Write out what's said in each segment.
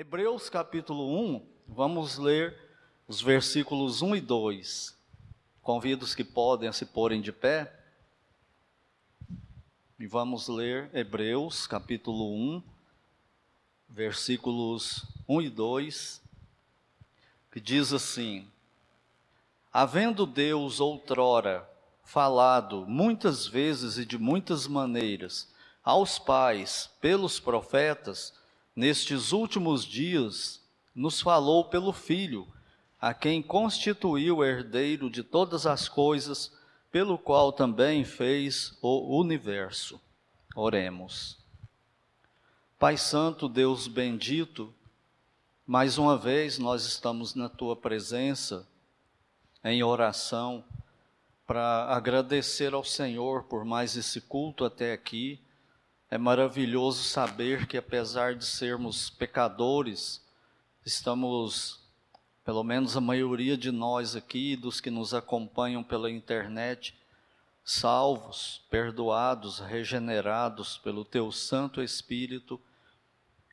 Hebreus capítulo 1, vamos ler os versículos 1 e 2. Convido os que podem a se porem de pé. E vamos ler Hebreus capítulo 1, versículos 1 e 2, que diz assim: Havendo Deus outrora falado muitas vezes e de muitas maneiras aos pais pelos profetas, nestes últimos dias nos falou pelo Filho, a quem constituiu herdeiro de todas as coisas, pelo qual também fez o universo. Oremos. Pai Santo, Deus bendito, mais uma vez nós estamos na tua presença em oração para agradecer ao Senhor por mais esse culto até aqui. É maravilhoso saber que, apesar de sermos pecadores, estamos, pelo menos a maioria de nós aqui, dos que nos acompanham pela internet, salvos, perdoados, regenerados pelo Teu Santo Espírito,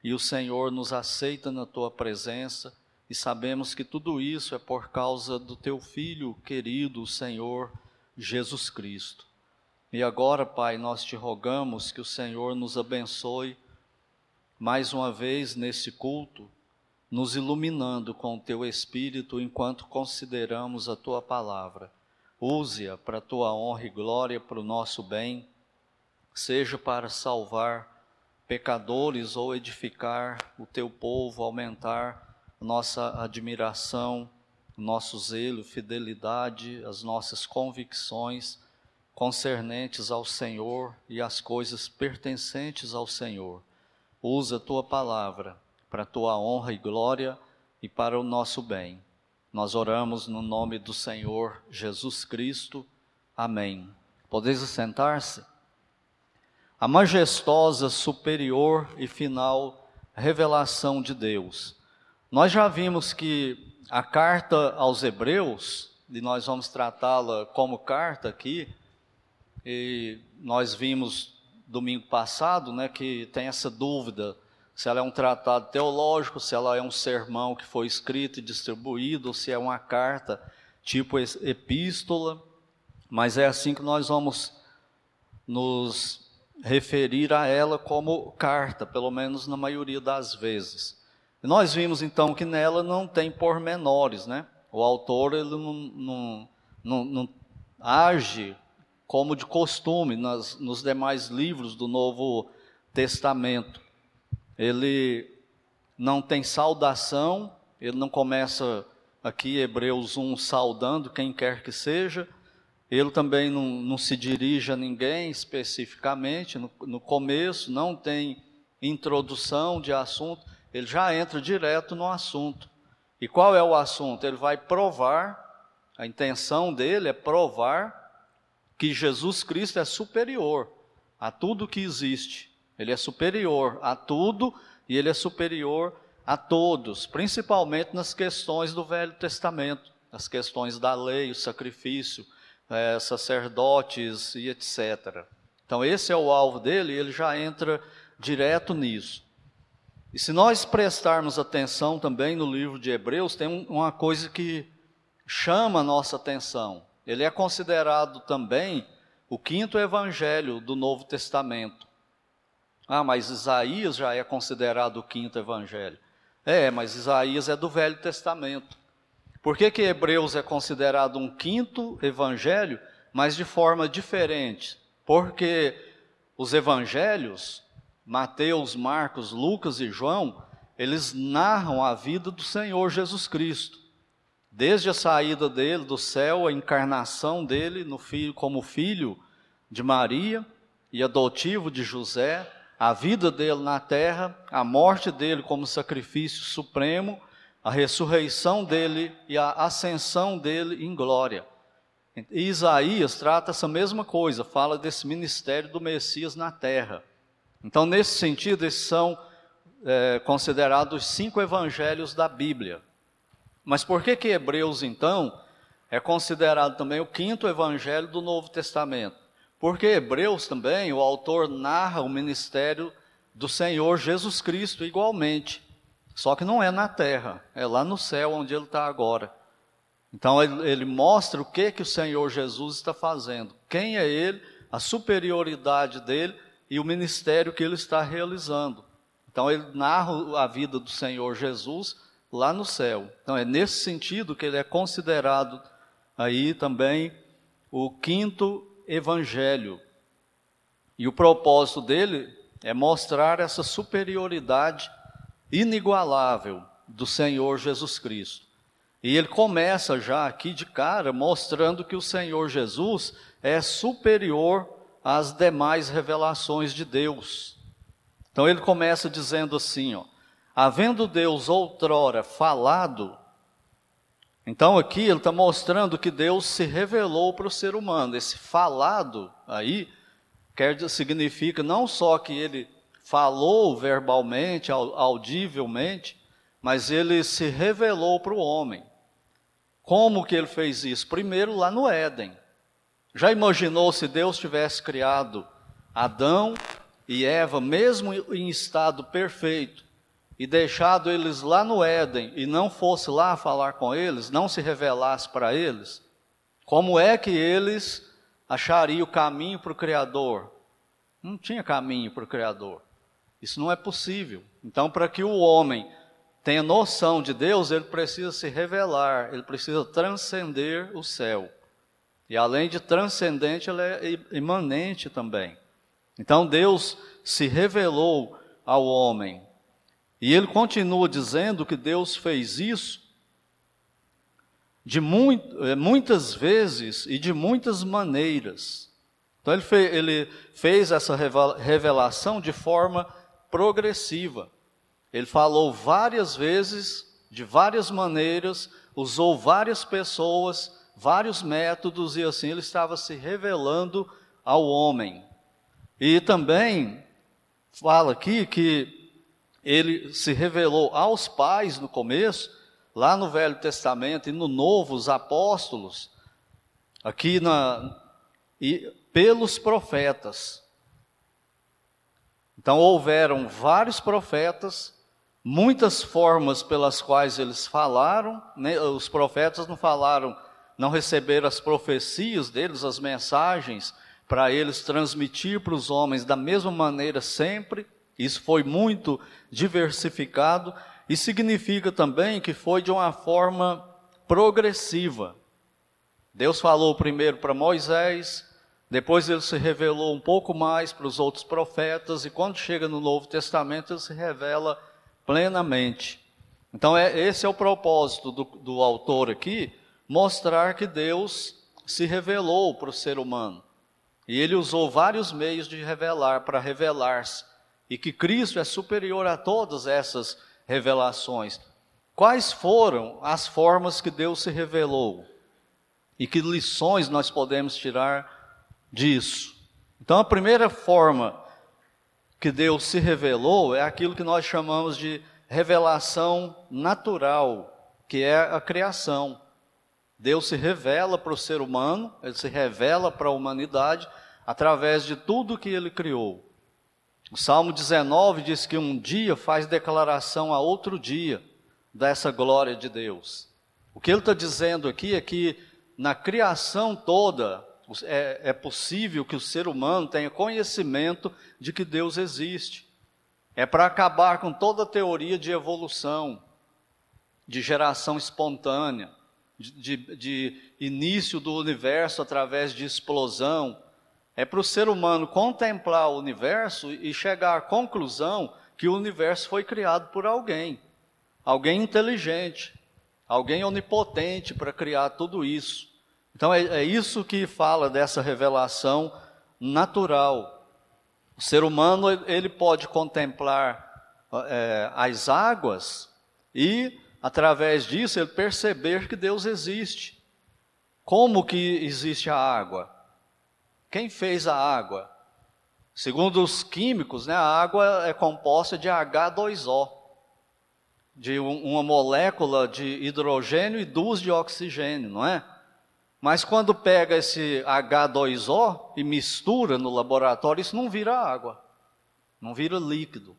e o Senhor nos aceita na Tua presença e sabemos que tudo isso é por causa do teu filho querido, o Senhor Jesus Cristo. E agora, Pai, nós te rogamos que o Senhor nos abençoe mais uma vez nesse culto, nos iluminando com o teu espírito enquanto consideramos a tua palavra. Use-a para a tua honra e glória, para o nosso bem, seja para salvar pecadores ou edificar o teu povo, aumentar nossa admiração, nosso zelo, fidelidade, as nossas convicções concernentes ao Senhor e as coisas pertencentes ao Senhor. Usa tua palavra para a tua honra e glória e para o nosso bem. Nós oramos no nome do Senhor Jesus Cristo. Amém. Podeis sentar-se? A majestosa, superior e final revelação de Deus nós já vimos que a carta aos Hebreus, e nós vamos tratá-la como carta aqui, e nós vimos domingo passado, né, que tem essa dúvida se ela é um tratado teológico, se ela é um sermão que foi escrito e distribuído, ou se é uma carta tipo epístola, mas é assim que nós vamos nos referir a ela como carta, pelo menos na maioria das vezes. Nós vimos então que nela não tem pormenores, né? O autor ele não, não, não, não age como de costume nas, nos demais livros do Novo Testamento. Ele não tem saudação, ele não começa aqui, Hebreus 1, saudando quem quer que seja, ele também não, não se dirige a ninguém especificamente, no, no começo não tem introdução de assunto, ele já entra direto no assunto. E qual é o assunto? Ele vai provar, a intenção dele é provar que Jesus Cristo é superior a tudo que existe. Ele é superior a tudo e ele é superior a todos, principalmente nas questões do Velho Testamento, as questões da lei, o sacrifício, é, sacerdotes e etc. Então, esse é o alvo dele e ele já entra direto nisso. E se nós prestarmos atenção também no livro de Hebreus, tem uma coisa que chama a nossa atenção. Ele é considerado também o quinto evangelho do Novo Testamento. Ah, mas Isaías já é considerado o quinto evangelho. É, mas Isaías é do Velho Testamento. Por que, que Hebreus é considerado um quinto evangelho, mas de forma diferente? Porque os evangelhos Mateus, Marcos, Lucas e João, eles narram a vida do Senhor Jesus Cristo. Desde a saída dele do céu, a encarnação dele no filho, como filho de Maria e adotivo de José, a vida dele na terra, a morte dele como sacrifício supremo, a ressurreição dele e a ascensão dele em glória. E Isaías trata essa mesma coisa, fala desse ministério do Messias na terra. Então, nesse sentido, esses são é, considerados cinco evangelhos da Bíblia. Mas por que que Hebreus, então, é considerado também o quinto evangelho do Novo Testamento? Porque Hebreus também, o autor narra o ministério do Senhor Jesus Cristo igualmente. Só que não é na terra, é lá no céu onde ele está agora. Então ele, ele, mostra o que que o Senhor Jesus está fazendo, quem é ele, a superioridade dele e o ministério que ele está realizando. Então ele narra a vida do Senhor Jesus lá no céu. Então é nesse sentido que ele é considerado aí também o quinto evangelho. E o propósito dele é mostrar essa superioridade inigualável do Senhor Jesus Cristo. E ele começa já aqui de cara mostrando que o Senhor Jesus é superior às demais revelações de Deus. Então ele começa dizendo assim, ó: havendo Deus outrora falado, então aqui ele está mostrando que Deus se revelou para o ser humano. Esse falado aí quer significa não só que ele falou verbalmente, audivelmente, mas ele se revelou para o homem. Como que ele fez isso? Primeiro lá no Éden. Já imaginou se Deus tivesse criado Adão e Eva, mesmo em estado perfeito, e deixado eles lá no Éden e não fosse lá falar com eles, não se revelasse para eles, como é que eles achariam o caminho para o Criador? Não tinha caminho para o Criador. Isso não é possível. Então, para que o homem tenha noção de Deus, ele precisa se revelar, ele precisa transcender o céu. E além de transcendente, ele é imanente também. Então Deus se revelou ao homem e ele continua dizendo que Deus fez isso de muito, eh, muitas vezes e de muitas maneiras. Então ele ele fez essa revelação de forma progressiva. Ele falou várias vezes, de várias maneiras, usou várias pessoas, vários métodos, e assim ele estava se revelando ao homem. E também fala aqui que ele se revelou aos pais no começo, lá no Velho Testamento e no Novo, os apóstolos, aqui na, e pelos profetas. Então houveram vários profetas, muitas formas pelas quais eles falaram, né? os profetas não falaram, não receberam as profecias deles, as mensagens, para eles transmitir para os homens da mesma maneira sempre, isso foi muito diversificado e significa também que foi de uma forma progressiva. Deus falou primeiro para Moisés, depois ele se revelou um pouco mais para os outros profetas, e quando chega no Novo Testamento, ele se revela plenamente. Então, é, esse é o propósito do, do autor aqui, mostrar que Deus se revelou para o ser humano. E ele usou vários meios de revelar, para revelar-se e que Cristo é superior a todas essas revelações. Quais foram as formas que Deus se revelou? E que lições nós podemos tirar disso? Então, a primeira forma que Deus se revelou é aquilo que nós chamamos de revelação natural, que é a criação. Deus se revela para o ser humano, ele se revela para a humanidade através de tudo que ele criou. O Salmo 19 diz que um dia faz declaração a outro dia dessa glória de Deus. O que ele está dizendo aqui é que na criação toda é, é possível que o ser humano tenha conhecimento de que Deus existe. É para acabar com toda a teoria de evolução, de geração espontânea, de, de, de início do universo através de explosão, é para o ser humano contemplar o universo e chegar à conclusão que o universo foi criado por alguém, alguém inteligente, alguém onipotente para criar tudo isso. Então é, é isso que fala dessa revelação natural. O ser humano ele pode contemplar é, as águas e através disso ele perceber que Deus existe. Como que existe a água? Quem fez a água? Segundo os químicos, né, a água é composta de H2O, de uma molécula de hidrogênio e duas de oxigênio, não é? Mas quando pega esse H2O e mistura no laboratório, isso não vira água, não vira líquido.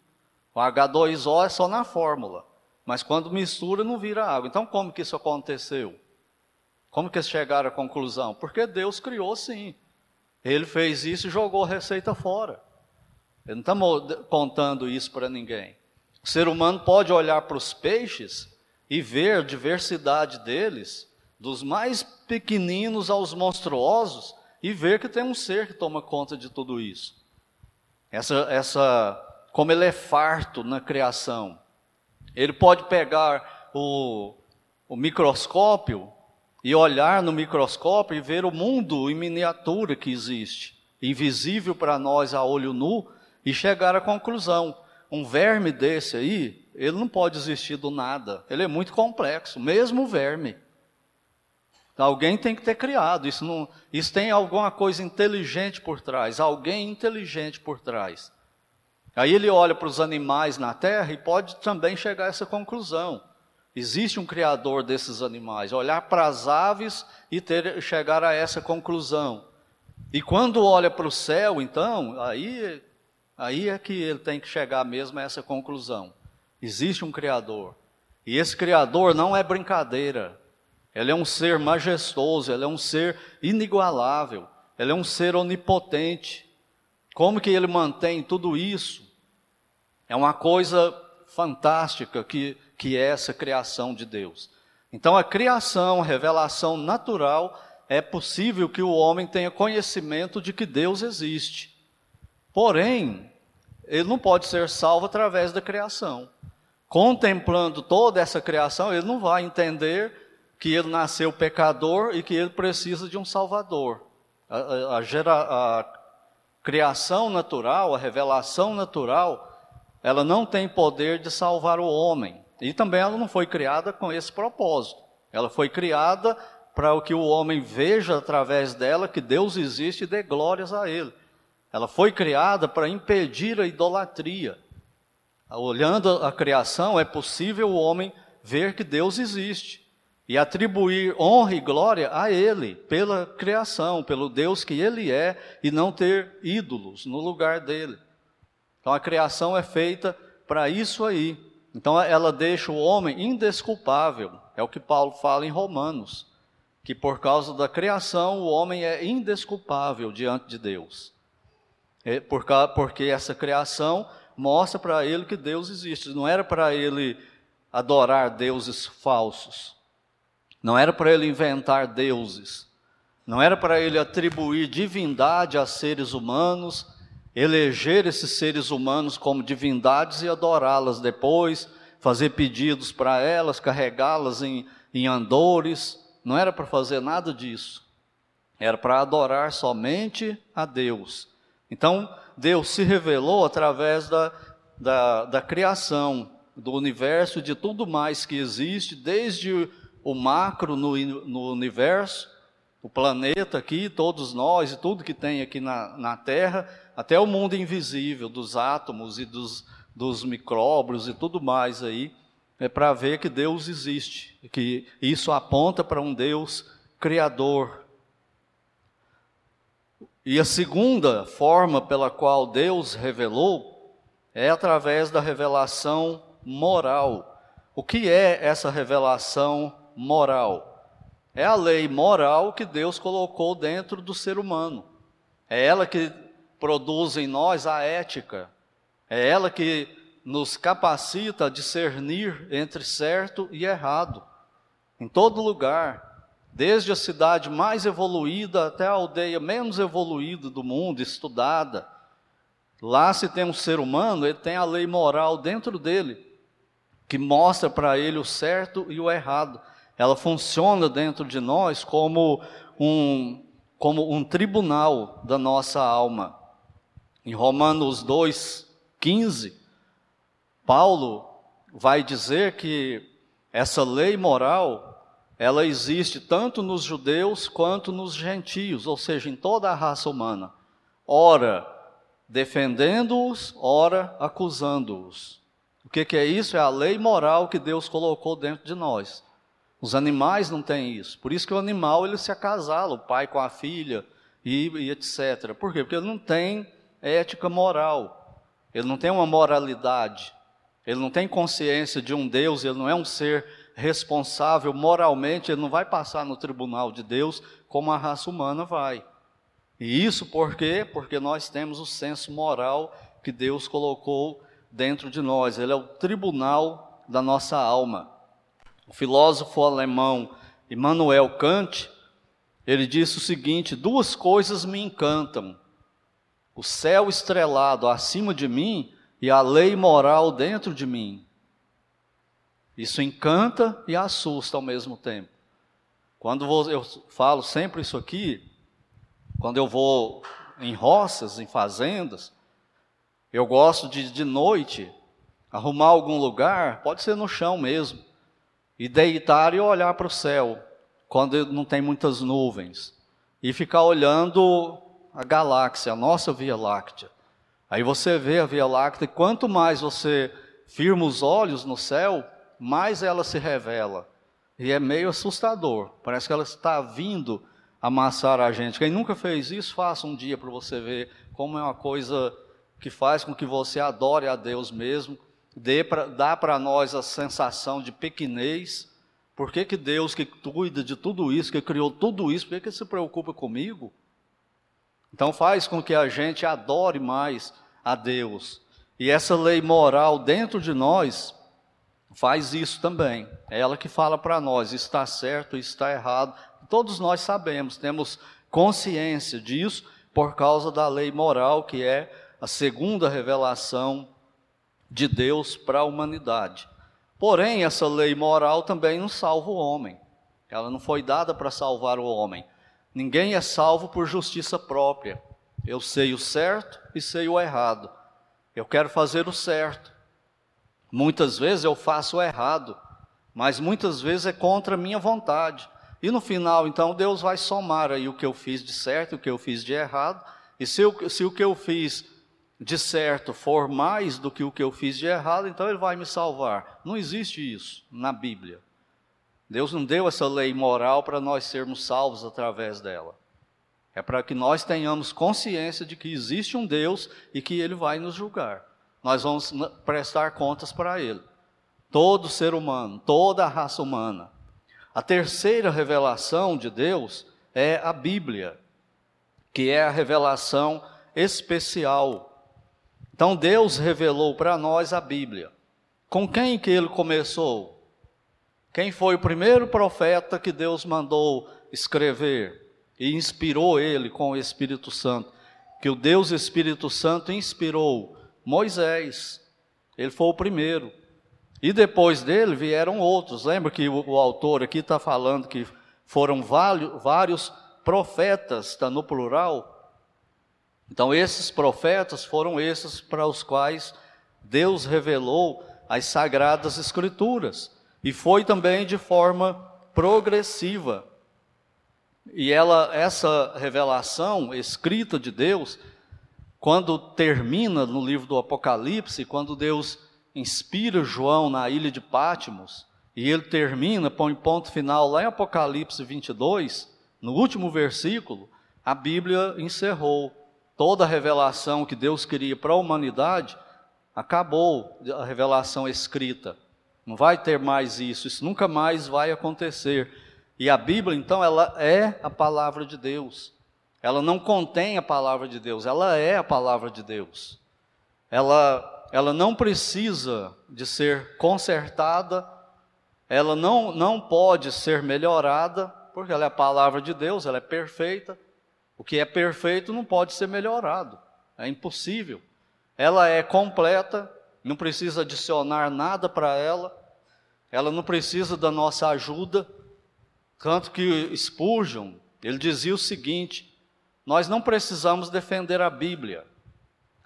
O H2O é só na fórmula. mas quando mistura não vira água. Então como que isso aconteceu? Como que eles chegaram à conclusão? Porque Deus criou sim. Ele fez isso e jogou a receita fora. Ele não está contando isso para ninguém. O ser humano pode olhar para os peixes e ver a diversidade deles, dos mais pequeninos aos monstruosos, e ver que tem um ser que toma conta de tudo isso. Essa, essa, como ele é farto na criação. Ele pode pegar o, o microscópio e olhar no microscópio e ver o mundo em miniatura que existe, invisível para nós a olho nu, e chegar à conclusão: um verme desse aí, ele não pode existir do nada, ele é muito complexo, mesmo o verme. Alguém tem que ter criado, isso, não, isso tem alguma coisa inteligente por trás, alguém inteligente por trás. Aí ele olha para os animais na terra e pode também chegar a essa conclusão. Existe um criador desses animais. Olhar para as aves e ter, chegar a essa conclusão. E quando olha para o céu, então, aí, aí é que ele tem que chegar mesmo a essa conclusão. Existe um criador. E esse criador não é brincadeira. Ele é um ser majestoso, ele é um ser inigualável, ele é um ser onipotente. Como que ele mantém tudo isso? É uma coisa fantástica que, que é essa criação de Deus. Então, a criação, a revelação natural, é possível que o homem tenha conhecimento de que Deus existe. Porém, ele não pode ser salvo através da criação. Contemplando toda essa criação, ele não vai entender que ele nasceu pecador e que ele precisa de um Salvador. A, a, a, gera, a criação natural, a revelação natural, ela não tem poder de salvar o homem. E também ela não foi criada com esse propósito. Ela foi criada para que o homem veja através dela que Deus existe e dê glórias a Ele. Ela foi criada para impedir a idolatria. Olhando a criação, é possível o homem ver que Deus existe e atribuir honra e glória a Ele, pela criação, pelo Deus que Ele é, e não ter ídolos no lugar dele. Então a criação é feita para isso aí. Então ela deixa o homem indesculpável. É o que Paulo fala em Romanos, que por causa da criação o homem é indesculpável diante de Deus. É porque essa criação mostra para ele que Deus existe. Não era para ele adorar deuses falsos. Não era para ele inventar deuses. Não era para ele atribuir divindade a seres humanos eleger esses seres humanos como divindades e adorá-las depois, fazer pedidos para elas, carregá-las em, em andores. Não era para fazer nada disso. Era para adorar somente a Deus. Então, Deus se revelou através da, da, da criação, do universo, de tudo mais que existe, desde o macro no, no universo, o planeta aqui, todos nós e tudo que tem aqui na, na Terra, até o mundo invisível dos átomos e dos, dos micróbios e tudo mais aí, é para ver que Deus existe, que isso aponta para um Deus criador. E a segunda forma pela qual Deus revelou é através da revelação moral. O que é essa revelação moral? É a lei moral que Deus colocou dentro do ser humano. É ela que produz em nós a ética. É ela que nos capacita a discernir entre certo e errado. Em todo lugar, desde a cidade mais evoluída até a aldeia menos evoluída do mundo, estudada. Lá, se tem um ser humano, ele tem a lei moral dentro dele, que mostra para ele o certo e o errado. Ela funciona dentro de nós como um, como um tribunal da nossa alma. Em Romanos 2:15, Paulo vai dizer que essa lei moral, ela existe tanto nos judeus quanto nos gentios, ou seja, em toda a raça humana. Ora defendendo-os, ora acusando-os. O que, que é isso? É a lei moral que Deus colocou dentro de nós. Os animais não têm isso. Por isso que o animal ele se acasala, o pai com a filha e, e etc. Por quê? Porque ele não tem ética moral. Ele não tem uma moralidade. ele não tem consciência de um Deus, ele não é um ser responsável moralmente, ele não vai passar no tribunal de Deus como a raça humana vai. E isso por quê? Porque nós temos o senso moral que Deus colocou dentro de nós. Ele é o tribunal da nossa alma. O filósofo alemão Immanuel Kant, ele disse o seguinte: duas coisas me encantam: o céu estrelado acima de mim e a lei moral dentro de mim. Isso encanta e assusta ao mesmo tempo. Quando eu falo sempre isso aqui, quando eu vou em roças, em fazendas, eu gosto de, de noite, arrumar algum lugar, pode ser no chão mesmo, e deitar e olhar para o céu, quando não tem muitas nuvens, e ficar olhando a galáxia, a nossa Via Láctea. Aí você vê a Via Láctea, e quanto mais você firma os olhos no céu, mais ela se revela. E é meio assustador, parece que ela está vindo amassar a gente. Quem nunca fez isso, faça um dia para você ver como é uma coisa que faz com que você adore a Deus mesmo, dê pra, dá para nós a sensação de pequenez. Por que, que Deus, que cuida de tudo isso, que criou tudo isso, por que, que se preocupa comigo? Então faz com que a gente adore mais a Deus. E essa lei moral dentro de nós faz isso também. É ela que fala para nós, está certo, está errado, Todos nós sabemos, temos consciência disso por causa da lei moral, que é a segunda revelação de Deus para a humanidade. Porém, essa lei moral também não salva o homem. Ela não foi dada para salvar o homem. Ninguém é salvo por justiça própria. Eu sei o certo e sei o errado. Eu quero fazer o certo. Muitas vezes eu faço o errado, mas muitas vezes é contra a minha vontade. E no final, então, Deus vai somar aí o que eu fiz de certo, o que eu fiz de errado. E se, eu, se o que eu fiz de certo for mais do que o que eu fiz de errado, então Ele vai me salvar. Não existe isso na Bíblia. Deus não deu essa lei moral para nós sermos salvos através dela. É para que nós tenhamos consciência de que existe um Deus e que Ele vai nos julgar. Nós vamos prestar contas para Ele. Todo ser humano, toda a raça humana. A terceira revelação de Deus é a Bíblia, que é a revelação especial. Então Deus revelou para nós a Bíblia. Com quem que ele começou? Quem foi o primeiro profeta que Deus mandou escrever e inspirou ele com o Espírito Santo? Que o Deus Espírito Santo inspirou Moisés. Ele foi o primeiro. E depois dele vieram outros. Lembra que o, autor aqui está falando que foram vários profetas, está no plural. Então, esses profetas foram esses para os quais Deus revelou as sagradas escrituras. E foi também de forma progressiva. E ela, essa revelação escrita de Deus, quando termina no livro do Apocalipse, quando Deus inspira João na ilha de Pátimos, e ele termina, põe ponto final lá em Apocalipse 22, no último versículo, a Bíblia encerrou. Toda a revelação que Deus queria para a humanidade, acabou a revelação escrita. Não vai ter mais isso, isso nunca mais vai acontecer. E a Bíblia, então, ela é a palavra de Deus. Ela não contém a palavra de Deus, ela é a palavra de Deus. Ela ela não precisa de ser consertada, ela não, não pode ser melhorada, porque ela é a palavra de Deus, ela é perfeita. O que é perfeito não pode ser melhorado, é impossível. Ela é completa, não precisa adicionar nada para ela, ela não precisa da nossa ajuda. Tanto que Spurgeon, ele dizia o seguinte: nós não precisamos defender a Bíblia,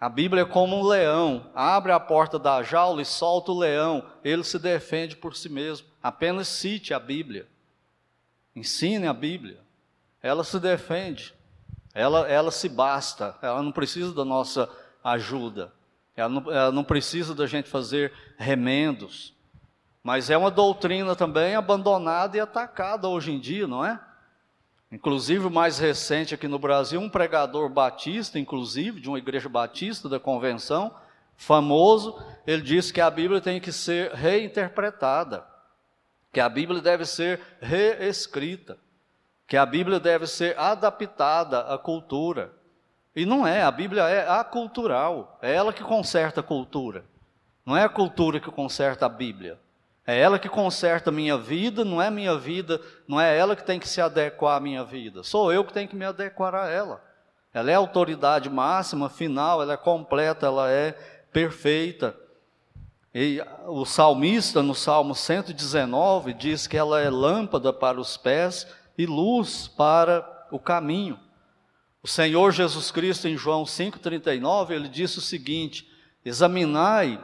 a Bíblia é como um leão, abre a porta da jaula e solta o leão, ele se defende por si mesmo. Apenas cite a Bíblia, ensine a Bíblia, ela se defende, ela, ela se basta, ela não precisa da nossa ajuda, ela não, ela não precisa da gente fazer remendos. Mas é uma doutrina também abandonada e atacada hoje em dia, não é? Inclusive, mais recente aqui no Brasil, um pregador batista, inclusive, de uma igreja batista da convenção, famoso, ele disse que a Bíblia tem que ser reinterpretada, que a Bíblia deve ser reescrita, que a Bíblia deve ser adaptada à cultura. E não é, a Bíblia é acultural, é ela que conserta a cultura. Não é a cultura que conserta a Bíblia. É ela que conserta a minha vida, não é minha vida, não é ela que tem que se adequar à minha vida. Sou eu que tenho que me adequar a ela. Ela é a autoridade máxima, final, ela é completa, ela é perfeita. E o salmista, no Salmo 119, diz que ela é lâmpada para os pés e luz para o caminho. O Senhor Jesus Cristo, em João 5,39, ele disse o seguinte: Examinai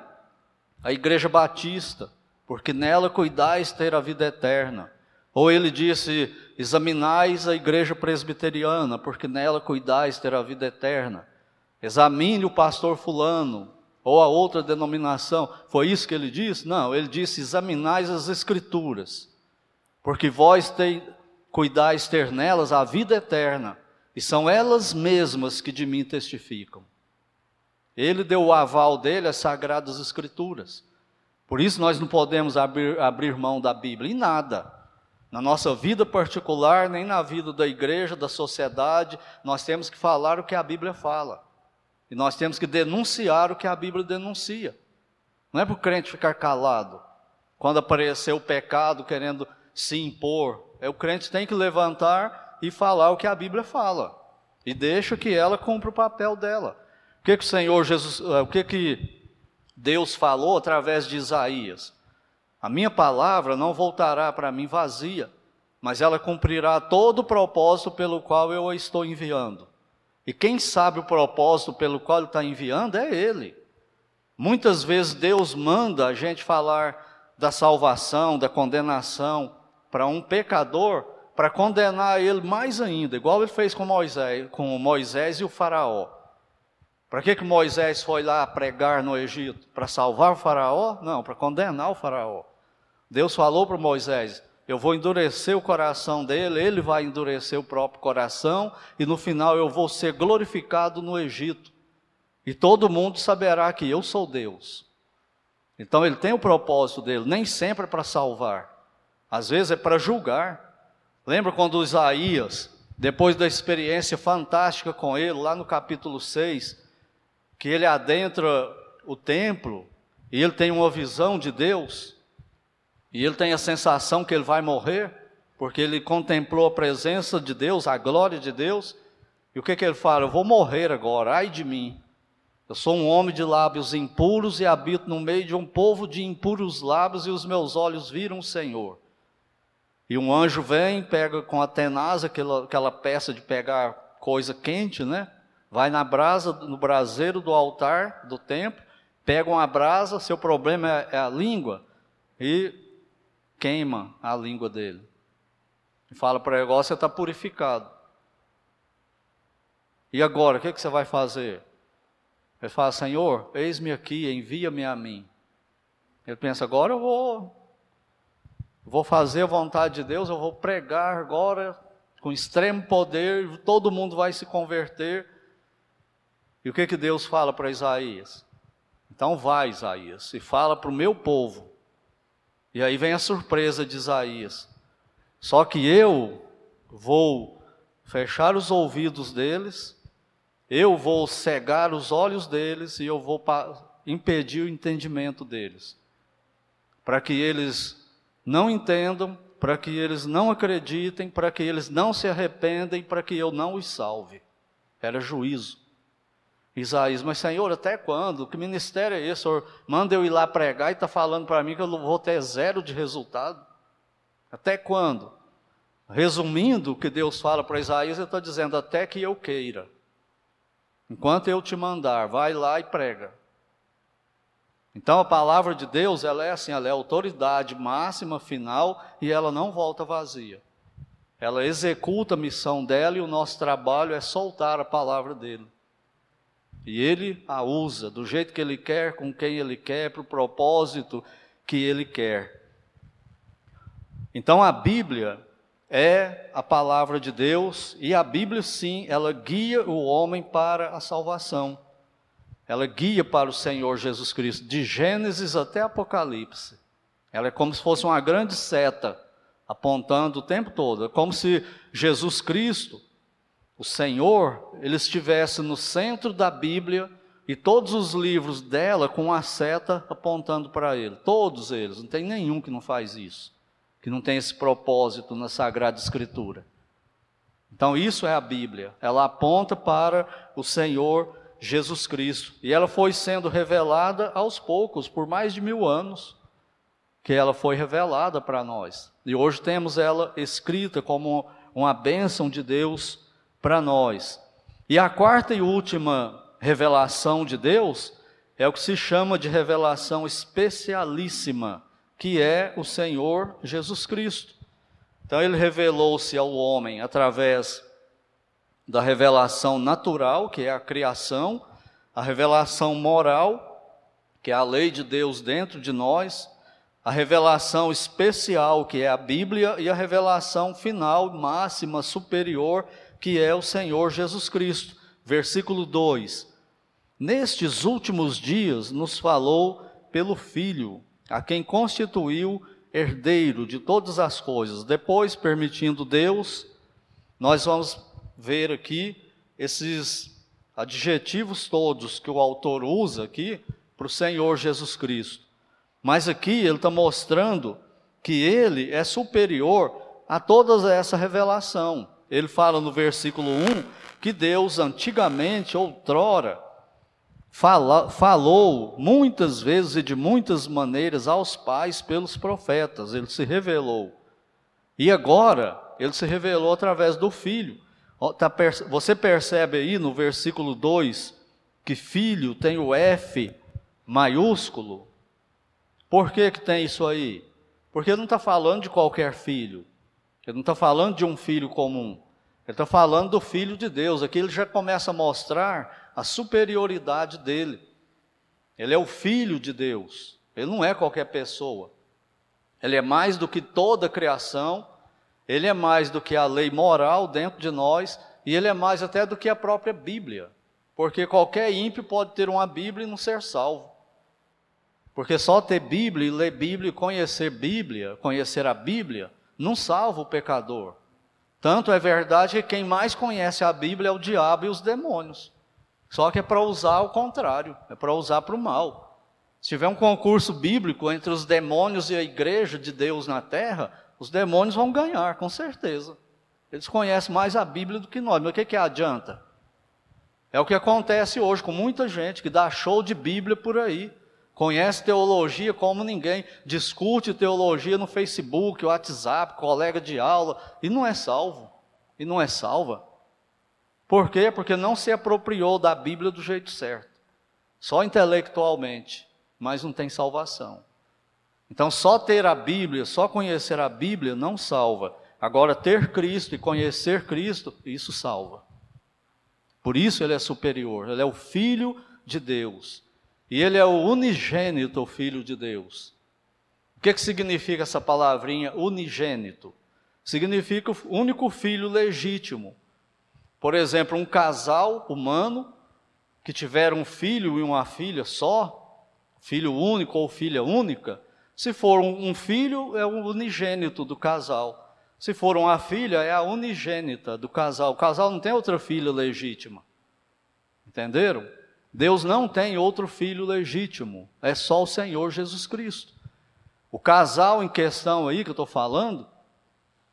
a igreja batista, porque nela cuidais ter a vida eterna. Ou ele disse: Examinais a igreja presbiteriana, porque nela cuidais ter a vida eterna. Examine o pastor Fulano, ou a outra denominação. Foi isso que ele disse? Não, ele disse: examinais as Escrituras, porque vós cuidais ter nelas a vida eterna, e são elas mesmas que de mim testificam. Ele deu o aval dele às Sagradas Escrituras. Por isso nós não podemos abrir, abrir mão da Bíblia em nada. Na nossa vida particular, nem na vida da igreja, da sociedade, nós temos que falar o que a Bíblia fala. E nós temos que denunciar o que a Bíblia denuncia. Não é para o crente ficar calado. Quando aparecer o pecado querendo se impor, é o crente tem que levantar e falar o que a Bíblia fala. E deixa que ela cumpra o papel dela. O que, que o Senhor Jesus, eh, o que, que Deus falou através de Isaías? A minha palavra não voltará para mim vazia, mas ela cumprirá todo o propósito pelo qual eu a estou enviando. E quem sabe o propósito pelo qual ele está enviando é Ele. Muitas vezes Deus manda a gente falar da salvação, da condenação para um pecador, para condenar ele mais ainda, igual ele fez com Moisés, com Moisés e o faraó. Para que, que Moisés foi lá pregar no Egito? Para salvar o faraó? Não, para condenar o faraó. Deus falou para Moisés: eu vou endurecer o coração dele, ele vai endurecer o próprio coração, e no final eu vou ser glorificado no Egito. E todo mundo saberá que eu sou Deus. Então ele tem o propósito dele, nem sempre é para salvar, às vezes é para julgar. Lembra quando Isaías, depois da experiência fantástica com ele, lá no capítulo 6, que ele adentra o templo e ele tem uma visão de Deus? E ele tem a sensação que ele vai morrer, porque ele contemplou a presença de Deus, a glória de Deus. E o que, que ele fala? Eu vou morrer agora, ai de mim. Eu sou um homem de lábios impuros e habito no meio de um povo de impuros lábios, e os meus olhos viram o Senhor. E um anjo vem, pega com a tenaz, aquela, aquela peça de pegar coisa quente, né? Vai na brasa, no braseiro do altar do templo, pega uma brasa, seu problema é, é a língua, e queima a língua dele. E fala para ele: agora você está purificado. E agora, o que, que você vai fazer? Ele fala: Senhor, eis-me aqui, envia-me a mim. Ele pensa: agora eu vou, vou fazer a vontade de Deus, eu vou pregar agora com extremo poder, todo mundo vai se converter. E o que, que Deus fala para Isaías? Então vai, Isaías, e fala para o meu povo e aí vem a surpresa de Isaías. Só que eu vou fechar os ouvidos deles, eu vou cegar os olhos deles e eu vou impedir o entendimento deles. Para que eles não entendam, para que eles não acreditem, para que eles não se arrependem, para que eu não os salve. Era juízo. Isaías, mas Senhor, até quando? Que ministério é esse? Senhor, manda eu ir lá pregar e está falando para mim que eu vou ter zero de resultado? Até quando? Resumindo o que Deus fala para Isaías, ele está dizendo: até que eu queira. Enquanto eu te mandar, vai lá e prega. Então a palavra de Deus, ela é assim, ela é autoridade máxima, final, e ela não volta vazia. Ela executa a missão dela e o nosso trabalho é soltar a palavra dele. E ele a usa do jeito que ele quer, com quem ele quer, para o propósito que ele quer. Então a Bíblia é a palavra de Deus e a Bíblia sim, ela guia o homem para a salvação. ela guia para o Senhor Jesus Cristo, de Gênesis até Apocalipse. Ela é como se fosse uma grande seta, apontando o tempo todo. É como se Jesus Cristo, o Senhor, ele estivesse no centro da Bíblia e todos os livros dela com a seta apontando para ele. Todos eles, não tem nenhum que não faz isso, que não tem esse propósito na Sagrada Escritura. Então, isso é a Bíblia. Ela aponta para o Senhor Jesus Cristo. E ela foi sendo revelada aos poucos, por mais de mil anos, que ela foi revelada para nós. E hoje temos ela escrita como uma bênção de Deus para nós. E a quarta e última revelação de Deus é o que se chama de revelação especialíssima, que é o Senhor Jesus Cristo. Então ele revelou-se ao homem através da revelação natural, que é a criação, a revelação moral, que é a lei de Deus dentro de nós, a revelação especial, que é a Bíblia, e a revelação final, máxima, superior, que é o Senhor Jesus Cristo. Versículo 2: Nestes últimos dias nos falou pelo Filho, a quem constituiu herdeiro de todas as coisas. Depois, permitindo Deus, nós vamos ver aqui esses adjetivos todos que o autor usa aqui para o Senhor Jesus Cristo. Mas aqui ele está mostrando que ele é superior a toda essa revelação. Ele fala no versículo 1 que Deus antigamente, outrora, fala, falou muitas vezes e de muitas maneiras aos pais pelos profetas, ele se revelou. E agora, ele se revelou através do Filho. Tá você percebe aí no versículo 2 que filho tem o F maiúsculo? Por que, que tem isso aí? Porque ele não está falando de qualquer filho. Ele não está falando de um filho comum. Ele está falando do filho de Deus. Aqui ele já começa a mostrar a superioridade dele. Ele é o filho de Deus. Ele não é qualquer pessoa. Ele é mais do que toda a criação ele é mais do que a lei moral dentro de nós, e ele é mais até do que a própria Bíblia. Porque qualquer ímpio pode ter uma Bíblia e não ser salvo. Porque só ter Bíblia e ler Bíblia e conhecer Bíblia, conhecer a Bíblia, não salva o pecador. Tanto é verdade que quem mais conhece a Bíblia é o diabo e os demônios. Só que é para usar o contrário, é para usar para o mal. Se tiver um concurso bíblico entre os demônios e a igreja de Deus na terra, os demônios vão ganhar, com certeza. Eles conhecem mais a Bíblia do que nós, mas o que, que adianta? É o que acontece hoje com muita gente que dá show de Bíblia por aí, conhece teologia como ninguém, discute teologia no Facebook, WhatsApp, colega de aula, e não é salvo, e não é salva. Por quê? Porque não se apropriou da Bíblia do jeito certo, só intelectualmente, mas não tem salvação. Então, só ter a Bíblia, só conhecer a Bíblia não salva. Agora, ter Cristo e conhecer Cristo, isso salva. Por isso ele é superior, ele é o Filho de Deus. E ele é o unigênito Filho de Deus. O que, que significa essa palavrinha unigênito? Significa o único filho legítimo. Por exemplo, um casal humano que tiver um filho e uma filha só, filho único ou filha única, se for um, filho, é o unigênito do casal. Se for uma filha, é a unigênita do casal. O casal não tem outra filha legítima. Entenderam? Deus não tem outro filho legítimo. É só o Senhor Jesus Cristo. O casal em questão aí que eu estou falando,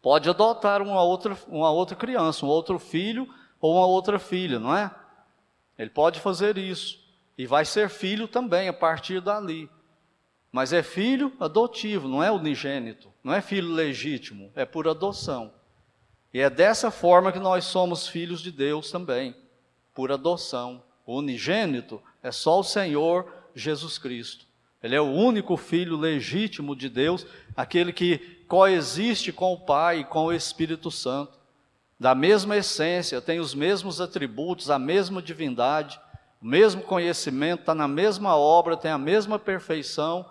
pode adotar uma outra, uma outra criança, um outro filho ou uma outra filha, não é? Ele pode fazer isso. E vai ser filho também a partir dali. Mas é filho adotivo, não é unigênito, não é filho legítimo, é por adoção. E é dessa forma que nós somos filhos de Deus também, por adoção. O unigênito é só o Senhor Jesus Cristo. Ele é o único filho legítimo de Deus, aquele que coexiste com o Pai e com o Espírito Santo. Da mesma essência, tem os mesmos atributos, a mesma divindade, o mesmo conhecimento, está na mesma obra, tem a mesma perfeição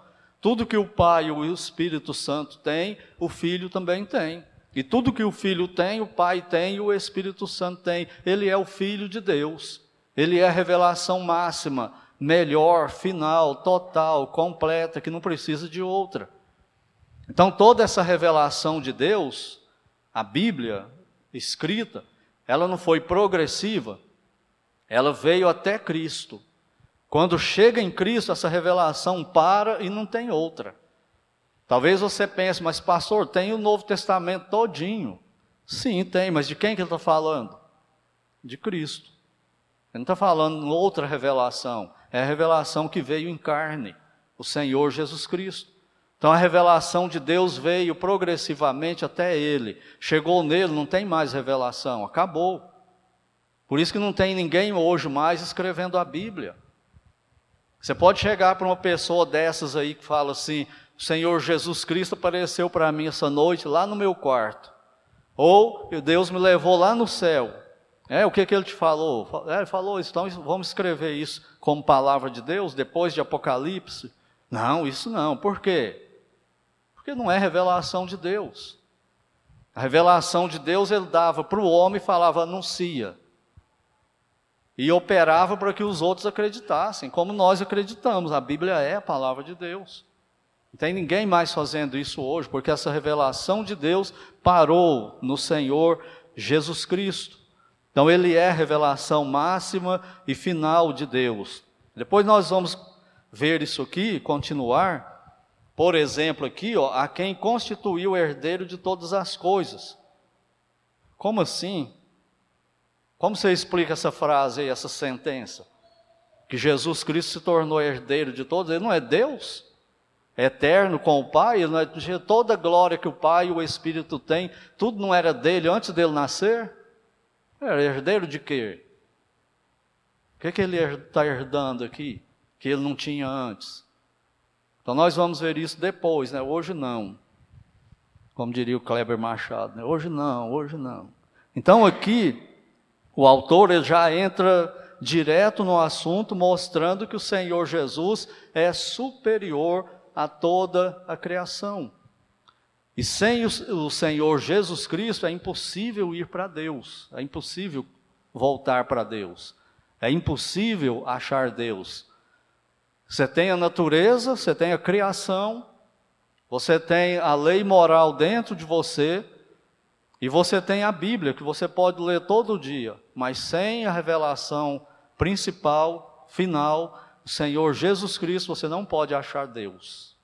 tudo que o Pai e o Espírito Santo têm, o Filho também tem. E tudo que o Filho tem, o Pai tem e o Espírito Santo tem. Ele é o Filho de Deus. Ele é a revelação máxima melhor, final, total, completa, que não precisa de outra. Então, toda essa revelação de Deus, a Bíblia escrita, ela não foi progressiva, ela veio até Cristo. Quando chega em Cristo, essa revelação para e não tem outra. Talvez você pense, mas pastor, tem o Novo Testamento todinho. Sim, tem, mas de quem que ele está falando? De Cristo. Ele não está falando outra revelação. É a revelação que veio em carne, o Senhor Jesus Cristo. Então a revelação de Deus veio progressivamente até ele. Chegou nele, não tem mais revelação, acabou. Por isso que não tem ninguém hoje mais escrevendo a Bíblia. Você pode chegar para uma pessoa dessas aí que fala assim: o Senhor Jesus Cristo apareceu para mim essa noite lá no meu quarto. Ou Deus me levou lá no céu. É, o que, que ele te falou? É, ele falou então vamos escrever isso como palavra de Deus depois de Apocalipse? Não, isso não. Por quê? Porque não é revelação de Deus. A revelação de Deus ele dava para o homem e falava, anuncia. E operava para que os outros acreditassem, como nós acreditamos. A Bíblia é a palavra de Deus. Não tem ninguém mais fazendo isso hoje, porque essa revelação de Deus parou no Senhor Jesus Cristo. Então, ele é revelação máxima e final de Deus. Depois nós vamos ver isso aqui, continuar. Por exemplo, aqui, ó, a quem constituiu o herdeiro de todas as coisas. Como assim? Como você explica essa frase aí, essa sentença? Que Jesus Cristo se tornou herdeiro de todos, ele não é Deus? eterno com o Pai, toda a glória que o Pai e o Espírito têm, tudo não era dele antes dele nascer? Era herdeiro de quê? O que, que ele está herdando aqui, que ele não tinha antes? Então nós vamos ver isso depois, né? hoje não. Como diria o Kleber Machado, né? hoje não, hoje não. Então aqui, o autor ele já entra direto no assunto, mostrando que o Senhor Jesus é superior a toda a criação. E sem o, Senhor Jesus Cristo é impossível ir para Deus, é impossível voltar para Deus, é impossível achar Deus. Você tem a natureza, você tem a criação, você tem a lei moral dentro de você, e você tem a Bíblia, que você pode ler todo dia, mas sem a revelação principal, final, o Senhor Jesus Cristo, você não pode achar Deus.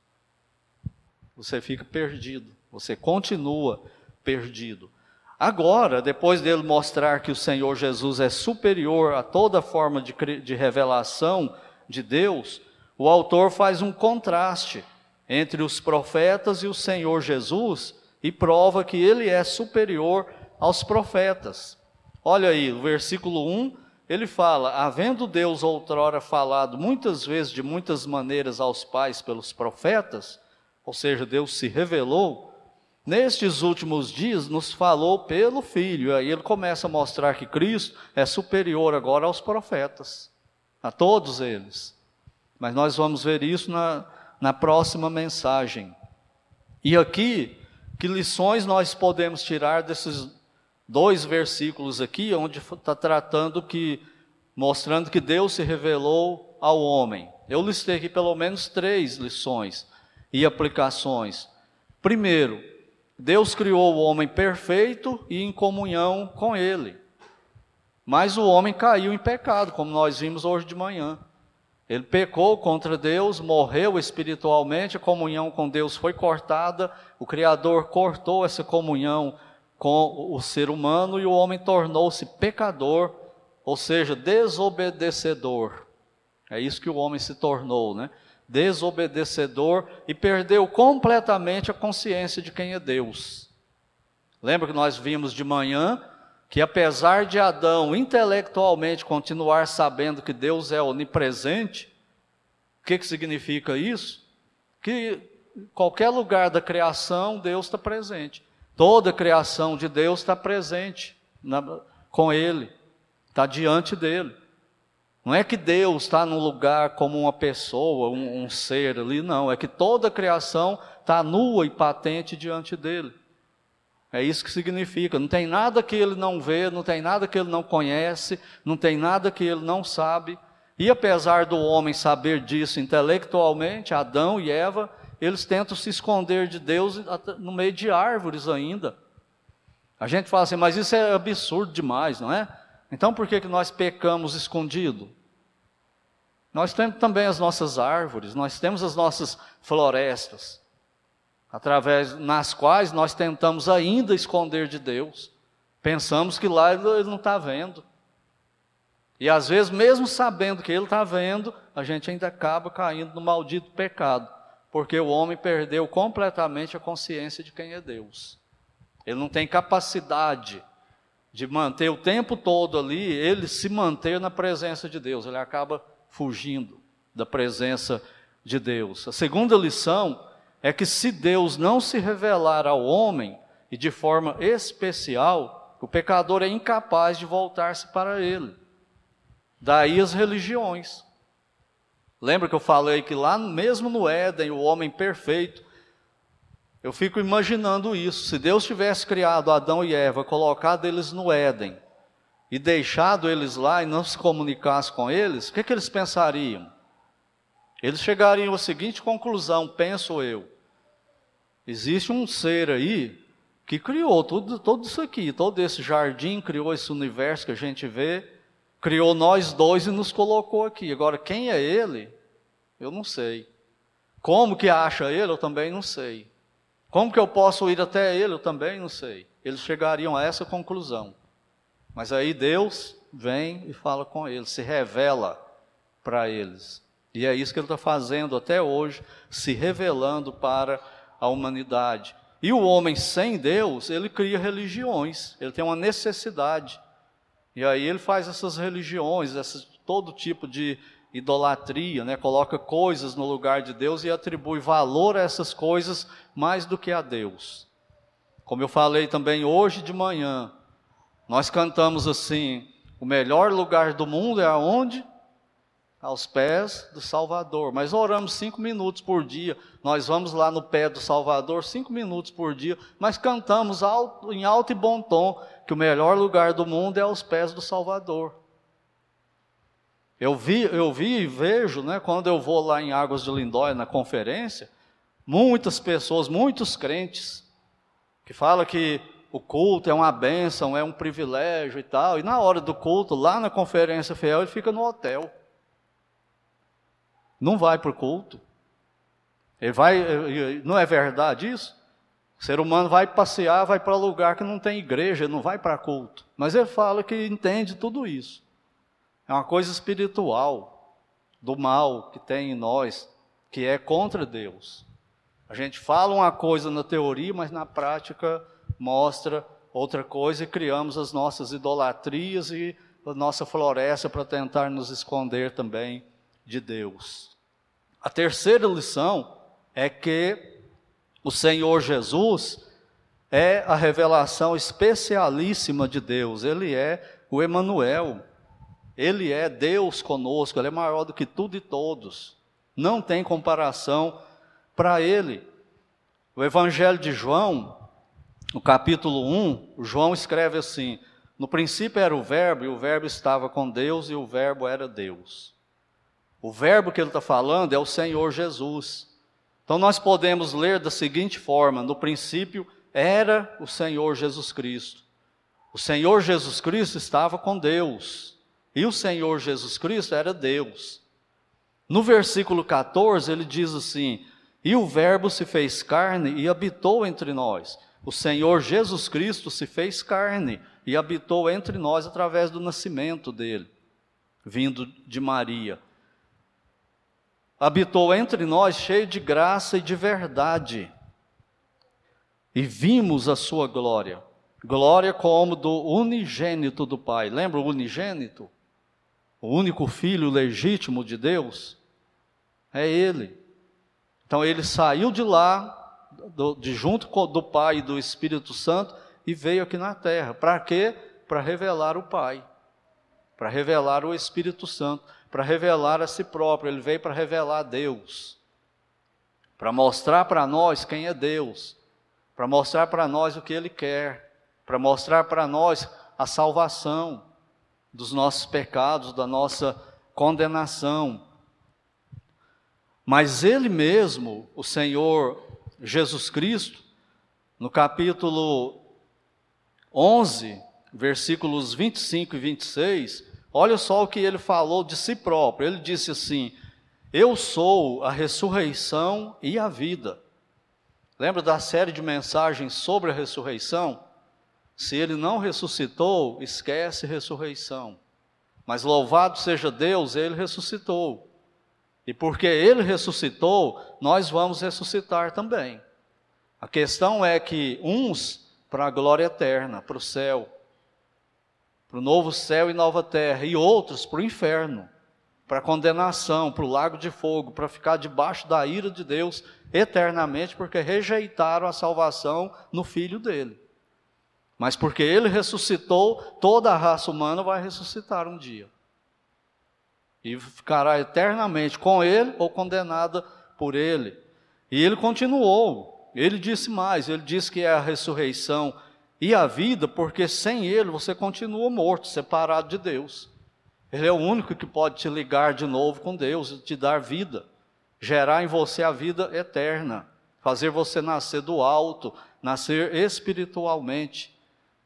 Você fica perdido, você continua perdido. Agora, depois dele mostrar que o Senhor Jesus é superior a toda forma de, de revelação de Deus, o autor faz um contraste entre os profetas e o Senhor Jesus e prova que ele é superior aos profetas. Olha aí, o versículo 1 ele fala: havendo Deus outrora falado muitas vezes, de muitas maneiras aos pais pelos profetas, ou seja, Deus se revelou, nestes últimos dias nos falou pelo Filho. Aí ele começa a mostrar que Cristo é superior agora aos profetas, a todos eles. Mas nós vamos ver isso na, na próxima mensagem. E aqui, que lições nós podemos tirar desses dois versículos aqui, onde está tratando que, mostrando que Deus se revelou ao homem. Eu listei aqui pelo menos três lições e aplicações. Primeiro, Deus criou o homem perfeito e em comunhão com ele. Mas o homem caiu em pecado, como nós vimos hoje de manhã. Ele pecou contra Deus, morreu espiritualmente, a comunhão com Deus foi cortada, o Criador cortou essa comunhão com o ser humano e o homem tornou-se pecador, ou seja, desobedecedor. É isso que o homem se tornou, né? Desobedecedor e perdeu completamente a consciência de quem é Deus. Lembra que nós vimos de manhã que apesar de Adão intelectualmente continuar sabendo que Deus é onipresente, o que, que significa isso? Que qualquer lugar da criação Deus está presente. Toda a criação de Deus está presente na, com Ele, está diante dele. Não é que Deus está num lugar como uma pessoa, um, um ser ali, não. É que toda a criação está nua e patente diante dele. É isso que significa. Não tem nada que ele não vê, não tem nada que ele não conhece, não tem nada que ele não sabe. E apesar do homem saber disso intelectualmente, Adão e Eva, eles tentam se esconder de Deus no meio de árvores ainda. A gente fala assim, mas isso é absurdo demais, não é? Então por que, que nós pecamos escondido? Nós temos também as nossas árvores, nós temos as nossas florestas, através nas quais nós tentamos ainda esconder de Deus. Pensamos que lá ele não está vendo. E às vezes, mesmo sabendo que ele está vendo, a gente ainda acaba caindo no maldito pecado, porque o homem perdeu completamente a consciência de quem é Deus. Ele não tem capacidade de manter o tempo todo ali, ele se manter na presença de Deus, ele acaba fugindo da presença de Deus. A segunda lição é que se Deus não se revelar ao homem, e de forma especial, o pecador é incapaz de voltar-se para ele. Daí as religiões. Lembra que eu falei que lá mesmo no Éden, o homem perfeito, eu fico imaginando isso. Se Deus tivesse criado Adão e Eva, colocado eles no Éden e deixado eles lá e não se comunicasse com eles, o que, que eles pensariam? Eles chegariam à seguinte conclusão, penso eu. Existe um ser aí que criou tudo, tudo isso aqui, todo esse jardim, criou esse universo que a gente vê, criou nós dois e nos colocou aqui. Agora, quem é ele? Eu não sei. Como que acha ele? Eu também não sei. Como que eu posso ir até ele? Eu também não sei. Eles chegariam a essa conclusão. Mas aí Deus vem e fala com eles, se revela para eles. E é isso que ele está fazendo até hoje, se revelando para a humanidade. E o homem sem Deus, ele cria religiões, ele tem uma necessidade e aí ele faz essas religiões, todo tipo de idolatria, né? coloca coisas no lugar de Deus e atribui valor a essas coisas mais do que a Deus. Como eu falei também hoje de manhã, nós cantamos assim: o melhor lugar do mundo é aonde? aos pés do Salvador. Mas oramos cinco minutos por dia. Nós vamos lá no pé do Salvador cinco minutos por dia, mas cantamos alto, em alto e bom tom que o melhor lugar do mundo é aos pés do Salvador. Eu vi, eu vi e vejo, né, quando eu vou lá em Águas de Lindóia na conferência, muitas pessoas, muitos crentes, que falam que o culto é uma bênção, é um privilégio e tal, e na hora do culto, lá na conferência fiel, ele fica no hotel não vai para o culto. Ele vai, não é verdade isso? O ser humano vai passear, vai para lugar que não tem igreja, não vai para culto. Mas ele fala que entende tudo isso. É uma coisa espiritual, do mal que tem em nós, que é contra Deus. A gente fala uma coisa na teoria, mas na prática mostra outra coisa e criamos as nossas idolatrias e a nossa floresta para tentar nos esconder também de Deus. A terceira lição é que o Senhor Jesus é a revelação especialíssima de Deus. Ele é o Emanuel. Ele é Deus conosco, ele é maior do que tudo e todos. Não tem comparação para ele. O Evangelho de João, no capítulo 1, João escreve assim: No princípio era o Verbo, e o Verbo estava com Deus, e o Verbo era Deus. O verbo que ele está falando é o Senhor Jesus. Então nós podemos ler da seguinte forma: no princípio era o Senhor Jesus Cristo. O Senhor Jesus Cristo estava com Deus. E o Senhor Jesus Cristo era Deus. No versículo 14, ele diz assim: E o Verbo se fez carne e habitou entre nós. O Senhor Jesus Cristo se fez carne e habitou entre nós através do nascimento dele, vindo de Maria habitou entre nós cheio de graça e de verdade. E vimos a sua glória. Glória como do unigênito do Pai. Lembra o unigênito? O único filho legítimo de Deus? É ele. Então ele saiu de lá, do, de junto com, do Pai e do Espírito Santo, e veio aqui na terra. Para quê? Para revelar o Pai. Para revelar o Espírito Santo para revelar a si próprio, ele veio para revelar Deus, para mostrar para nós quem é Deus, para mostrar para nós o que ele quer, para mostrar para nós a salvação dos nossos pecados, da nossa condenação. Mas ele mesmo, o Senhor Jesus Cristo, no capítulo 11, versículos 25 e 26, olha só o que ele falou de si próprio. Ele disse assim: Eu sou a ressurreição e a vida. Lembra da série de mensagens sobre a ressurreição? Se ele não ressuscitou, esquece ressurreição. Mas louvado seja Deus, ele ressuscitou. E porque ele ressuscitou, nós vamos ressuscitar também. A questão é que uns para a glória eterna, para o céu, para o novo céu e nova terra, e outros para o inferno, para a condenação, para o lago de fogo, para ficar debaixo da ira de Deus eternamente, porque rejeitaram a salvação no Filho dele. Mas porque ele ressuscitou, toda a raça humana vai ressuscitar um dia. E ficará eternamente com ele ou condenada por ele. E ele continuou. Ele disse mais: ele disse que é a ressurreição e a vida, porque sem ele você continua morto, separado de Deus. Ele é o único que pode te ligar de novo com Deus, te dar vida, gerar em você a vida eterna, fazer você nascer do alto, nascer espiritualmente,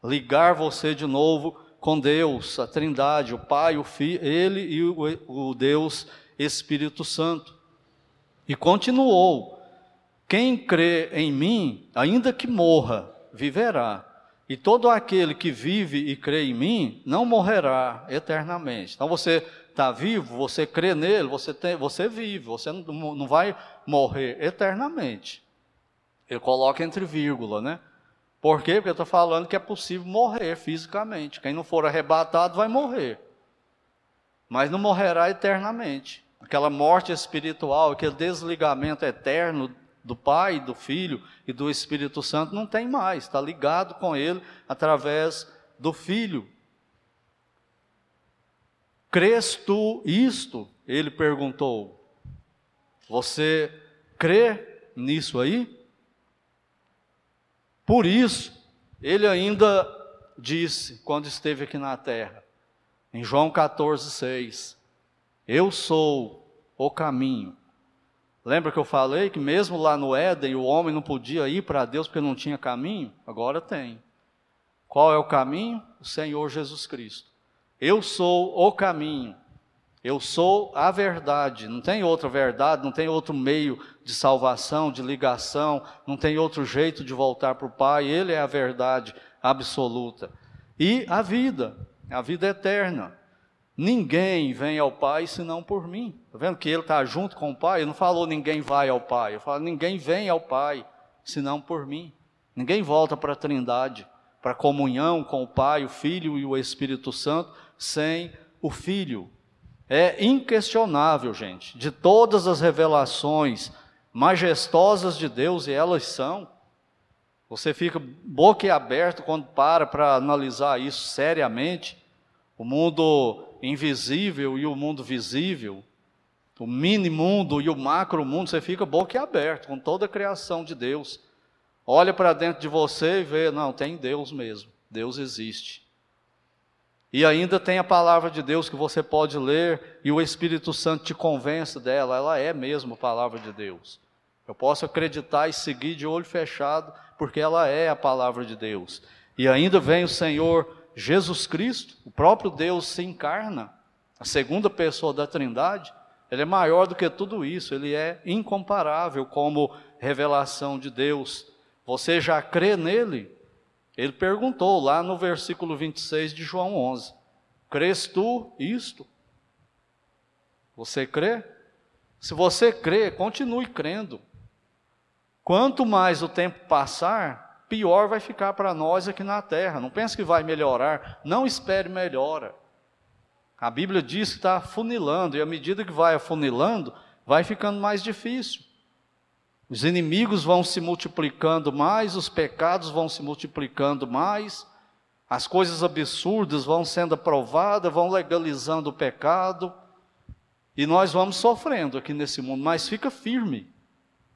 ligar você de novo com Deus, a Trindade, o Pai, o Filho, ele e o, o Deus Espírito Santo. E continuou: quem crê em mim, ainda que morra, viverá. E todo aquele que vive e crê em mim não morrerá eternamente. Então você está vivo, você crê nele, você, tem, você vive, você não, não vai morrer eternamente. Ele coloca entre vírgula, né? Por quê? Porque está falando que é possível morrer fisicamente. Quem não for arrebatado vai morrer. Mas não morrerá eternamente. Aquela morte espiritual, aquele desligamento eterno do Pai, do Filho e do Espírito Santo não tem mais, está ligado com Ele através do Filho. Crês tu isto? Ele perguntou. Você crê nisso aí? Por isso, ele ainda disse, quando esteve aqui na terra, em João 14, 6, Eu sou o caminho, Lembra que eu falei que mesmo lá no Éden o homem não podia ir para Deus porque não tinha caminho? Agora tem. Qual é o caminho? O Senhor Jesus Cristo. Eu sou o caminho. Eu sou a verdade. Não tem outra verdade, não tem outro meio de salvação, de ligação, não tem outro jeito de voltar para o Pai. Ele é a verdade absoluta. E a vida, a vida eterna. Ninguém vem ao Pai senão por mim. Está vendo que ele está junto com o Pai? Ele não falou ninguém vai ao Pai. Ele falou ninguém vem ao Pai senão por mim. Ninguém volta para a Trindade, para a comunhão com o Pai, o Filho e o Espírito Santo, sem o Filho. É inquestionável, gente, de todas as revelações majestosas de Deus, e elas são, você fica boquiaberto quando para para analisar isso seriamente. O mundo invisível e o mundo visível, o mini mundo e o macro mundo, você fica boquiaberto com toda a criação de Deus. Olha para dentro de você e vê, não, tem Deus mesmo. Deus existe. E ainda tem a palavra de Deus que você pode ler e o Espírito Santo te convence dela, ela é mesmo a palavra de Deus. Eu posso acreditar e seguir de olho fechado, porque ela é a palavra de Deus. E ainda vem o Senhor Jesus Cristo, o próprio Deus se encarna, a segunda pessoa da Trindade, ele é maior do que tudo isso, ele é incomparável como revelação de Deus. Você já crê nele? Ele perguntou lá no versículo 26 de João 11: Crês tu isto? Você crê? Se você crê, continue crendo. Quanto mais o tempo passar, pior vai ficar para nós aqui na terra. Não pense que vai melhorar, não espere melhora. A Bíblia diz que está afunilando, e à medida que vai afunilando, vai ficando mais difícil. Os inimigos vão se multiplicando mais, os pecados vão se multiplicando mais, as coisas absurdas vão sendo aprovadas, vão legalizando o pecado, e nós vamos sofrendo aqui nesse mundo, mas fica firme.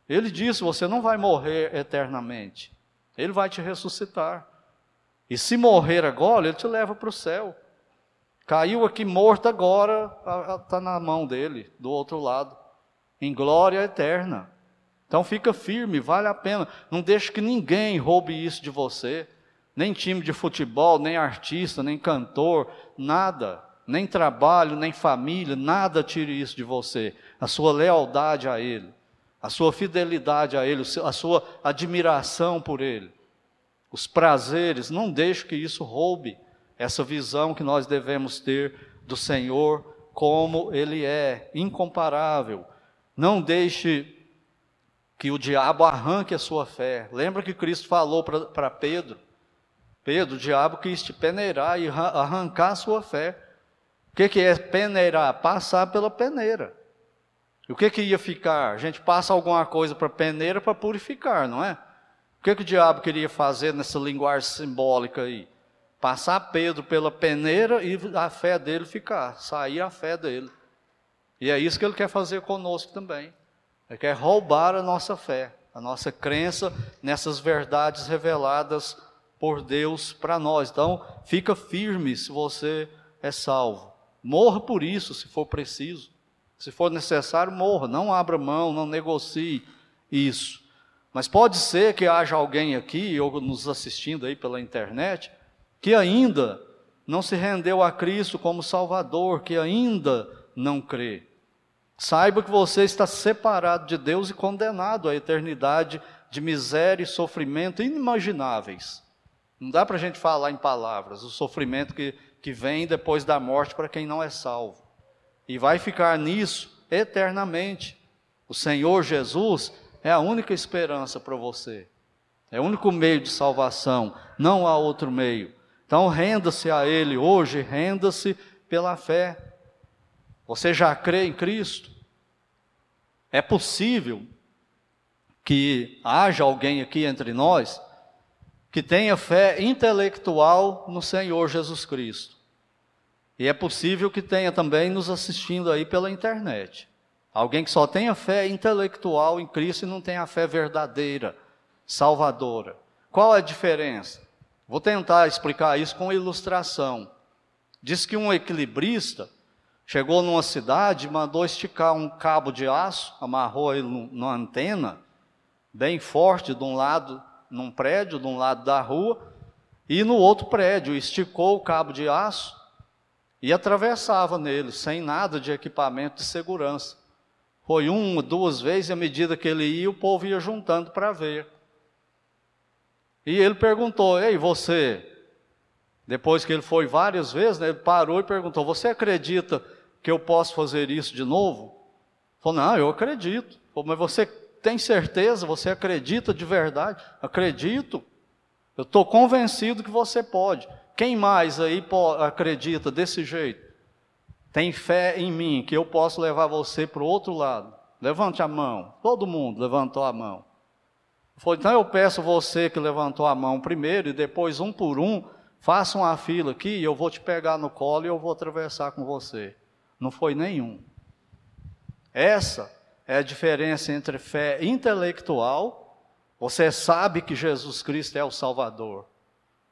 Ele disse: você não vai morrer eternamente. Ele vai te ressuscitar. E se morrer agora, ele te leva para o céu. Caiu aqui morto agora, está na mão dele, do outro lado, em glória eterna. Então fica firme, vale a pena. Não deixe que ninguém roube isso de você. Nem time de futebol, nem artista, nem cantor, nada. Nem trabalho, nem família, nada tire isso de você. A sua lealdade a Ele, a sua fidelidade a Ele, a sua admiração por Ele. Os prazeres, não deixe que isso roube essa visão que nós devemos ter do Senhor como Ele é, incomparável. Não deixe que o diabo arranque a sua fé. Lembra que Cristo falou para Pedro? Pedro, o diabo quis te peneirar e arrancar a sua fé. O que, que é peneirar? Passar pela peneira. E o que, que ia ficar? A gente passa alguma coisa para a peneira para purificar, não é? O que, que o diabo queria fazer nessa linguagem simbólica aí? Passar Pedro pela peneira e a fé dele ficar, sair a fé dele. E é isso que ele quer fazer conosco também. Ele quer roubar a nossa fé, a nossa crença nessas verdades reveladas por Deus para nós. Então, fica firme se você é salvo. Morra por isso, se for preciso. Se for necessário, morra. Não abra mão, não negocie isso. Mas pode ser que haja alguém aqui, ou nos assistindo aí pela internet, que ainda não se rendeu a Cristo como Salvador, que ainda não crê. Saiba que você está separado de Deus e condenado à eternidade de miséria e sofrimento inimagináveis. Não dá para a gente falar em palavras o sofrimento que, que vem depois da morte para quem não é salvo. E vai ficar nisso eternamente. O Senhor Jesus é a única esperança para você. É o único meio de salvação, não há outro meio. Então renda-se a Ele hoje, renda-se pela fé. Você já crê em Cristo? É possível que haja alguém aqui entre nós que tenha fé intelectual no Senhor Jesus Cristo. E é possível que tenha também nos assistindo aí pela internet. Alguém que só tenha fé intelectual em Cristo e não tenha fé verdadeira, salvadora. Qual é a diferença? Vou tentar explicar isso com ilustração. Diz que um equilibrista chegou numa cidade mandou esticar um cabo de aço, amarrou ele numa antena, bem forte, de um lado, num prédio, de um lado da rua, e no outro prédio, esticou o cabo de aço e atravessava nele, sem nada de equipamento de segurança. Foi uma, duas vezes, e à medida que ele ia, o povo ia juntando para ver. E ele perguntou: Ei, você? Depois que ele foi várias vezes, né, ele parou e perguntou: Você acredita que eu posso fazer isso de novo? Falou: Não, eu acredito. Falou, Mas você tem certeza? Você acredita de verdade? Acredito. Eu estou convencido que você pode. Quem mais aí acredita desse jeito? Tem fé em mim que eu posso levar você para o outro lado? Levante a mão. Todo mundo levantou a mão. Foi, então eu peço você que levantou a mão primeiro e depois um por um, faça uma fila aqui e eu vou te pegar no colo e eu vou atravessar com você. Não foi nenhum. Essa é a diferença entre fé intelectual, você sabe que Jesus Cristo é o Salvador.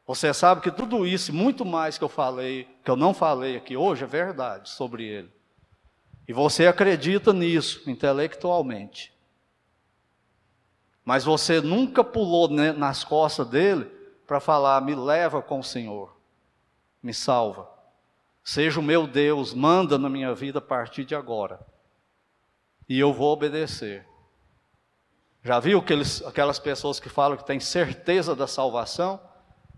Você sabe que tudo isso, muito mais que eu falei, que eu não falei aqui hoje, é verdade sobre ele. E você acredita nisso intelectualmente mas você nunca pulou nas costas dele para falar: me leva com o Senhor, me salva. Seja o meu Deus, manda na minha vida a partir de agora. E eu vou obedecer. Já viu aqueles, aquelas pessoas que falam que têm certeza da salvação,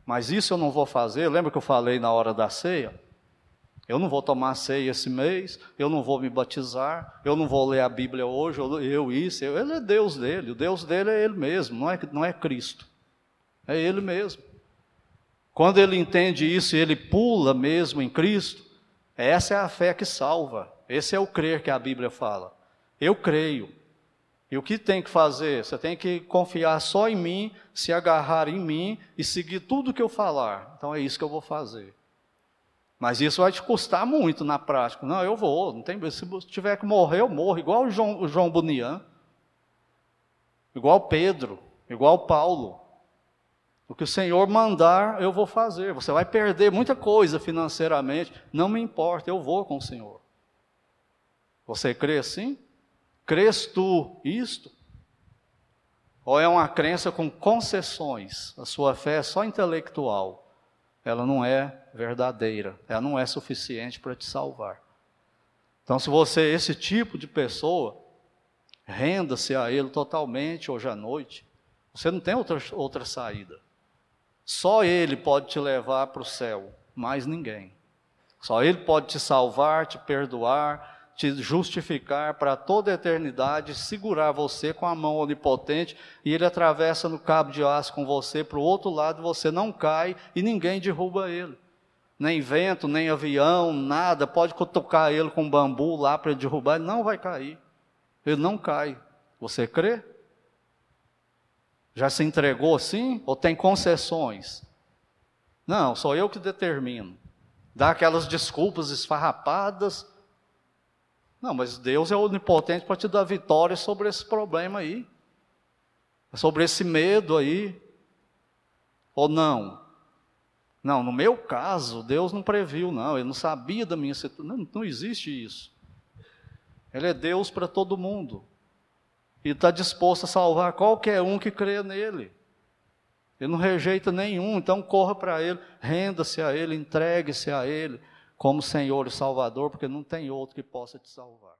mas isso eu não vou fazer? Lembra que eu falei na hora da ceia? Eu não vou tomar ceia esse mês, eu não vou me batizar, eu não vou ler a Bíblia hoje, eu, eu isso. Eu, ele é Deus dele, o Deus dele é ele mesmo, não é, não é Cristo. É ele mesmo. Quando ele entende isso e ele pula mesmo em Cristo, essa é a fé que salva. Esse é o crer que a Bíblia fala. Eu creio. E o que tem que fazer? Você tem que confiar só em mim, se agarrar em mim e seguir tudo que eu falar. Então é isso que eu vou fazer. Mas isso vai te custar muito na prática. Não, eu vou, não tem, se tiver que morrer, eu morro, igual o João, o João Bunian, igual Pedro, igual Paulo. O que o Senhor mandar, eu vou fazer. Você vai perder muita coisa financeiramente, não me importa, eu vou com o Senhor. Você crê assim? Crês tu isto? Ou é uma crença com concessões? A sua fé é só intelectual. Ela não é verdadeira, ela não é suficiente para te salvar. Então, se você é esse tipo de pessoa, renda-se a Ele totalmente hoje à noite. Você não tem outra, outra saída. Só Ele pode te levar para o céu, mais ninguém. Só Ele pode te salvar, te perdoar, te justificar para toda a eternidade, segurar você com a mão onipotente e Ele atravessa no cabo de aço com você para o outro lado, você não cai e ninguém derruba Ele. Nem vento, nem avião, nada, pode cutucar Ele com bambu lá para derrubar, Ele não vai cair. Ele não cai. Você crê? Já se entregou assim? Ou tem concessões? Não, sou eu que determino. Dá aquelas desculpas esfarrapadas. Não, mas Deus é onipotente para te dar vitória sobre esse problema aí. Sobre esse medo aí. Ou não? Não, no meu caso, Deus não previu, não. Ele não sabia da minha situação. Não, não existe isso. Ele é Deus para todo mundo e está disposto a salvar qualquer um que crê nele. Ele não rejeita nenhum, então corra para ele, renda-se a ele, entregue-se a ele como Senhor e Salvador, porque não tem outro que possa te salvar.